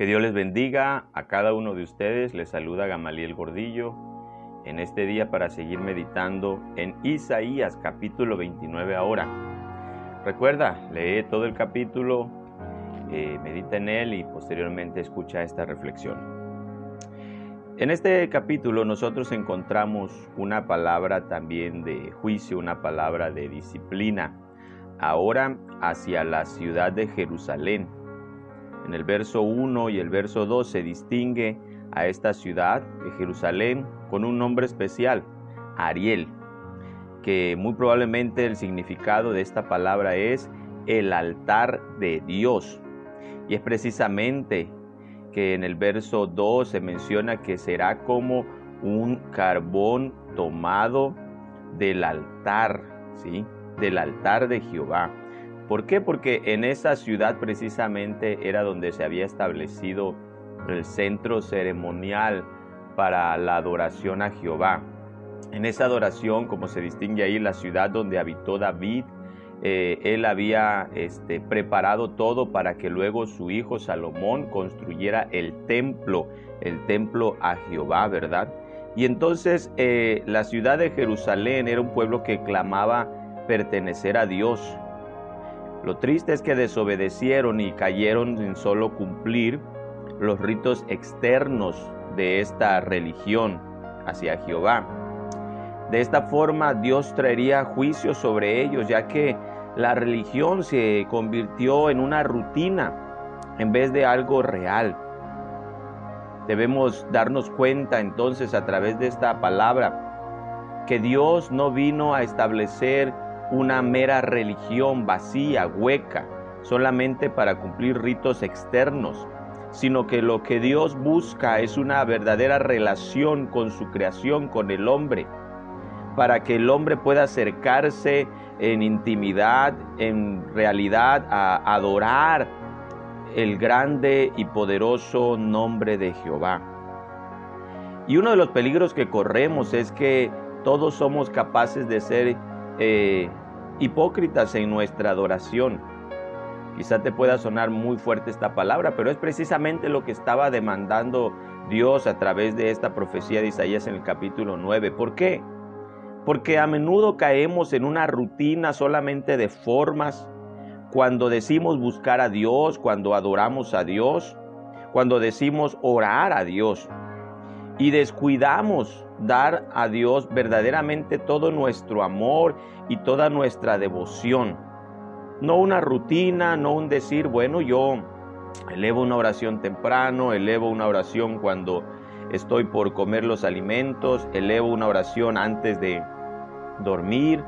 Que Dios les bendiga a cada uno de ustedes. Les saluda Gamaliel Gordillo en este día para seguir meditando en Isaías capítulo 29 ahora. Recuerda, lee todo el capítulo, eh, medita en él y posteriormente escucha esta reflexión. En este capítulo nosotros encontramos una palabra también de juicio, una palabra de disciplina, ahora hacia la ciudad de Jerusalén en el verso 1 y el verso 2 se distingue a esta ciudad de Jerusalén con un nombre especial, Ariel, que muy probablemente el significado de esta palabra es el altar de Dios. Y es precisamente que en el verso 2 se menciona que será como un carbón tomado del altar, ¿sí? Del altar de Jehová. ¿Por qué? Porque en esa ciudad precisamente era donde se había establecido el centro ceremonial para la adoración a Jehová. En esa adoración, como se distingue ahí, la ciudad donde habitó David, eh, él había este, preparado todo para que luego su hijo Salomón construyera el templo, el templo a Jehová, ¿verdad? Y entonces eh, la ciudad de Jerusalén era un pueblo que clamaba pertenecer a Dios, lo triste es que desobedecieron y cayeron en solo cumplir los ritos externos de esta religión hacia Jehová. De esta forma Dios traería juicio sobre ellos, ya que la religión se convirtió en una rutina en vez de algo real. Debemos darnos cuenta entonces a través de esta palabra que Dios no vino a establecer una mera religión vacía, hueca, solamente para cumplir ritos externos, sino que lo que Dios busca es una verdadera relación con su creación, con el hombre, para que el hombre pueda acercarse en intimidad, en realidad, a adorar el grande y poderoso nombre de Jehová. Y uno de los peligros que corremos es que todos somos capaces de ser eh, hipócritas en nuestra adoración. Quizá te pueda sonar muy fuerte esta palabra, pero es precisamente lo que estaba demandando Dios a través de esta profecía de Isaías en el capítulo 9. ¿Por qué? Porque a menudo caemos en una rutina solamente de formas cuando decimos buscar a Dios, cuando adoramos a Dios, cuando decimos orar a Dios y descuidamos dar a Dios verdaderamente todo nuestro amor y toda nuestra devoción. No una rutina, no un decir, bueno, yo elevo una oración temprano, elevo una oración cuando estoy por comer los alimentos, elevo una oración antes de dormir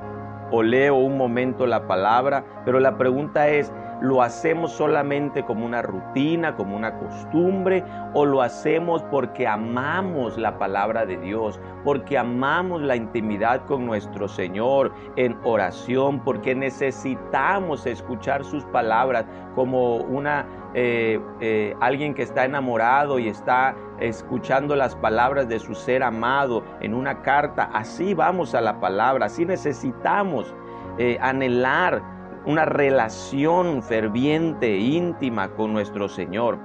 o leo un momento la palabra, pero la pregunta es, ¿Lo hacemos solamente como una rutina, como una costumbre? ¿O lo hacemos porque amamos la palabra de Dios, porque amamos la intimidad con nuestro Señor en oración, porque necesitamos escuchar sus palabras como una eh, eh, alguien que está enamorado y está escuchando las palabras de su ser amado en una carta? Así vamos a la palabra, así necesitamos eh, anhelar una relación ferviente, íntima con nuestro Señor.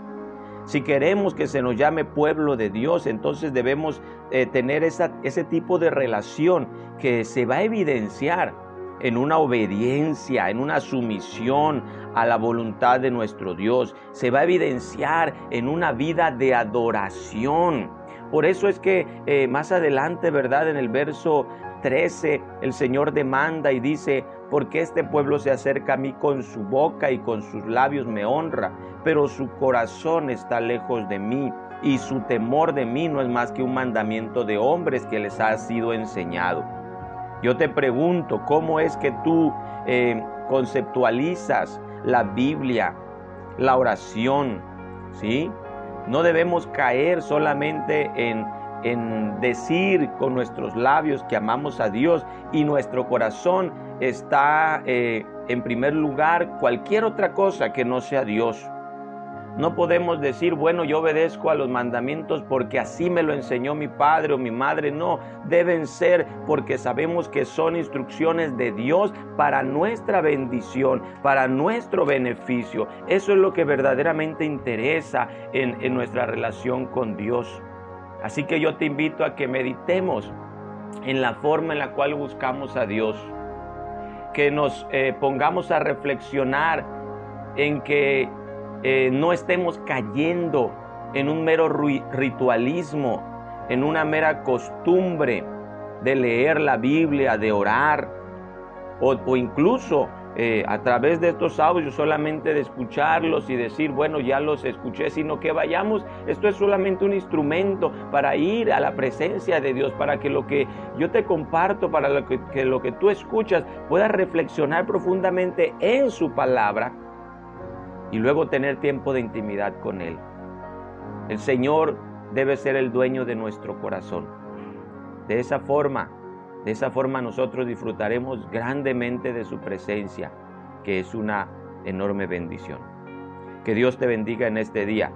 Si queremos que se nos llame pueblo de Dios, entonces debemos eh, tener ese tipo de relación que se va a evidenciar en una obediencia, en una sumisión a la voluntad de nuestro Dios. Se va a evidenciar en una vida de adoración. Por eso es que eh, más adelante, ¿verdad? En el verso 13, el Señor demanda y dice, porque este pueblo se acerca a mí con su boca y con sus labios me honra, pero su corazón está lejos de mí y su temor de mí no es más que un mandamiento de hombres que les ha sido enseñado. Yo te pregunto, ¿cómo es que tú eh, conceptualizas la Biblia, la oración? ¿Sí? No debemos caer solamente en en decir con nuestros labios que amamos a Dios y nuestro corazón está eh, en primer lugar cualquier otra cosa que no sea Dios. No podemos decir, bueno, yo obedezco a los mandamientos porque así me lo enseñó mi padre o mi madre. No, deben ser porque sabemos que son instrucciones de Dios para nuestra bendición, para nuestro beneficio. Eso es lo que verdaderamente interesa en, en nuestra relación con Dios. Así que yo te invito a que meditemos en la forma en la cual buscamos a Dios, que nos eh, pongamos a reflexionar en que eh, no estemos cayendo en un mero ritualismo, en una mera costumbre de leer la Biblia, de orar, o, o incluso eh, a través de estos audios, solamente de escucharlos y decir, bueno, ya los escuché, sino que vayamos, esto es solamente un instrumento para ir a la presencia de Dios, para que lo que yo te comparto, para que lo que tú escuchas, puedas reflexionar profundamente en su palabra y luego tener tiempo de intimidad con Él. El Señor debe ser el dueño de nuestro corazón. De esa forma, de esa forma nosotros disfrutaremos grandemente de su presencia, que es una enorme bendición. Que Dios te bendiga en este día